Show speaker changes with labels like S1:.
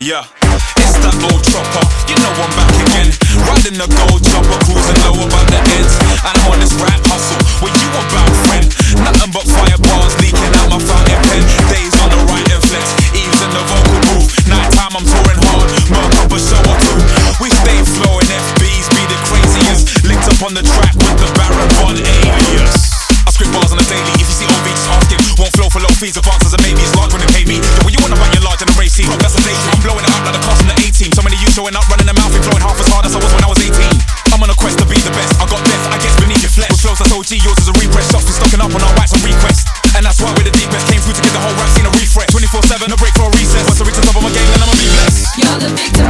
S1: Yeah, it's that old chopper. You know I'm back again. Riding the gold chopper, cruising low about the ends. And I'm on this rap hustle. What you about, friend? Nothing but firebars leaking out my fountain pen. Days on the right and flex, eves in the vocal booth. Night time I'm touring hard, murk up a show or two. We stay flowing, FBs be the craziest. Linked up on the track with the Baron Von Alias. I script bars on the daily. If you see OV, just ask him. Won't flow for low fees, advances blowing it up like the cost from the A team. So many you showing up, running them mouth, and flowing half as hard as I was when I was 18. I'm on a quest to be the best. I got death, I guess beneath your flesh. With flows that's OG, yours is a repress. Shots we stocking up on our wax on request. And that's why we're the deepest. Came through to get the whole rap scene a refresh. 24 7, a break for a recess. Once I reach the top of my game, then I'ma be blessed.
S2: You're the victim